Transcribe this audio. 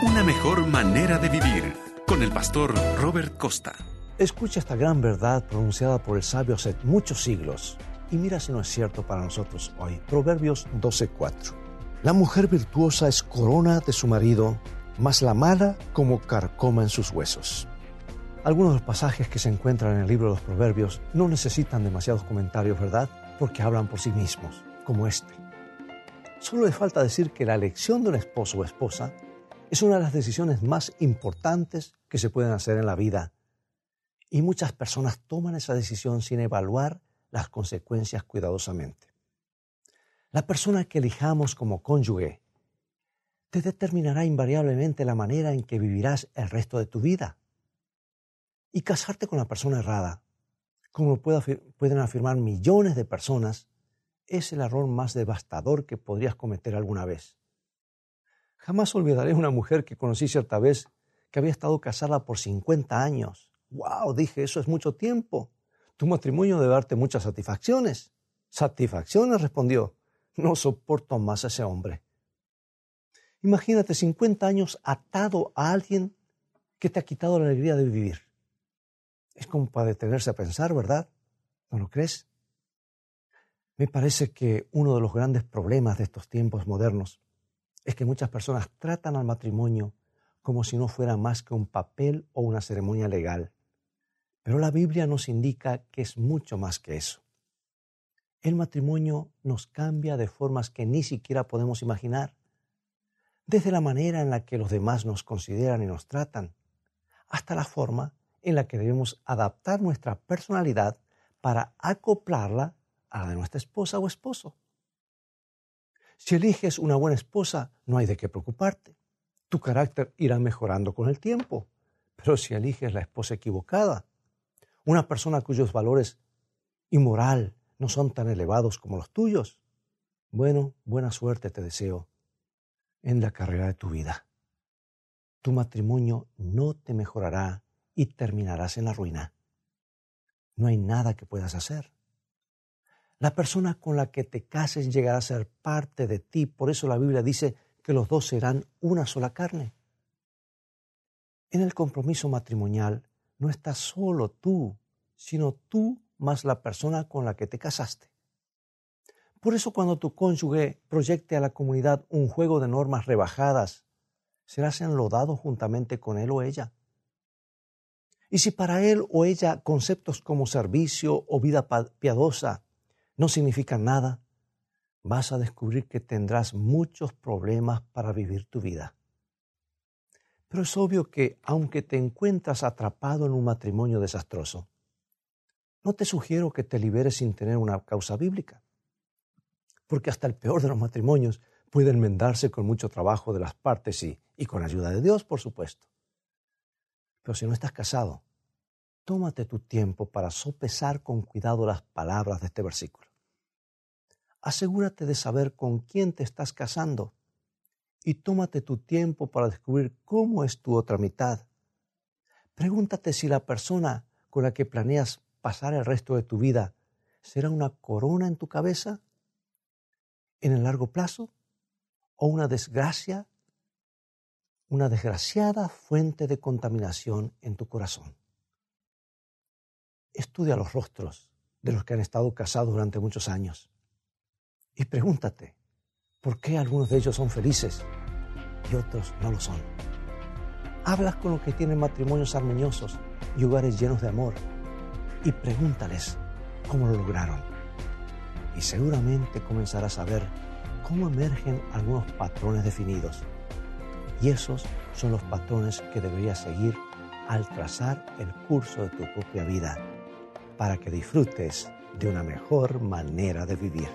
Una mejor manera de vivir con el pastor Robert Costa. Escucha esta gran verdad pronunciada por el sabio hace muchos siglos y mira si no es cierto para nosotros hoy. Proverbios 12:4. La mujer virtuosa es corona de su marido, mas la mala como carcoma en sus huesos. Algunos de los pasajes que se encuentran en el libro de los Proverbios no necesitan demasiados comentarios, ¿verdad? Porque hablan por sí mismos, como este. Solo le falta decir que la elección de un esposo o esposa es una de las decisiones más importantes que se pueden hacer en la vida. Y muchas personas toman esa decisión sin evaluar las consecuencias cuidadosamente. La persona que elijamos como cónyuge te determinará invariablemente la manera en que vivirás el resto de tu vida. Y casarte con la persona errada, como pueden afirmar millones de personas, es el error más devastador que podrías cometer alguna vez. Jamás olvidaré una mujer que conocí cierta vez que había estado casada por 50 años. ¡Wow! Dije, eso es mucho tiempo. Tu matrimonio debe darte muchas satisfacciones. ¿Satisfacciones? respondió. No soporto más a ese hombre. Imagínate 50 años atado a alguien que te ha quitado la alegría de vivir. Es como para detenerse a pensar, ¿verdad? ¿No lo crees? Me parece que uno de los grandes problemas de estos tiempos modernos es que muchas personas tratan al matrimonio como si no fuera más que un papel o una ceremonia legal. Pero la Biblia nos indica que es mucho más que eso. El matrimonio nos cambia de formas que ni siquiera podemos imaginar, desde la manera en la que los demás nos consideran y nos tratan, hasta la forma en la que debemos adaptar nuestra personalidad para acoplarla a la de nuestra esposa o esposo. Si eliges una buena esposa, no hay de qué preocuparte. Tu carácter irá mejorando con el tiempo. Pero si eliges la esposa equivocada, una persona cuyos valores y moral no son tan elevados como los tuyos, bueno, buena suerte te deseo en la carrera de tu vida. Tu matrimonio no te mejorará y terminarás en la ruina. No hay nada que puedas hacer. La persona con la que te cases llegará a ser parte de ti. Por eso la Biblia dice que los dos serán una sola carne. En el compromiso matrimonial no estás solo tú, sino tú más la persona con la que te casaste. Por eso cuando tu cónyuge proyecte a la comunidad un juego de normas rebajadas, serás enlodado juntamente con él o ella. Y si para él o ella conceptos como servicio o vida piadosa no significa nada, vas a descubrir que tendrás muchos problemas para vivir tu vida. Pero es obvio que aunque te encuentras atrapado en un matrimonio desastroso, no te sugiero que te liberes sin tener una causa bíblica, porque hasta el peor de los matrimonios puede enmendarse con mucho trabajo de las partes y, y con ayuda de Dios, por supuesto. Pero si no estás casado, tómate tu tiempo para sopesar con cuidado las palabras de este versículo asegúrate de saber con quién te estás casando y tómate tu tiempo para descubrir cómo es tu otra mitad. Pregúntate si la persona con la que planeas pasar el resto de tu vida será una corona en tu cabeza en el largo plazo o una desgracia, una desgraciada fuente de contaminación en tu corazón. Estudia los rostros de los que han estado casados durante muchos años y pregúntate, ¿por qué algunos de ellos son felices y otros no lo son? Hablas con los que tienen matrimonios armoniosos y hogares llenos de amor y pregúntales cómo lo lograron. Y seguramente comenzarás a ver cómo emergen algunos patrones definidos. Y esos son los patrones que deberías seguir al trazar el curso de tu propia vida para que disfrutes de una mejor manera de vivir.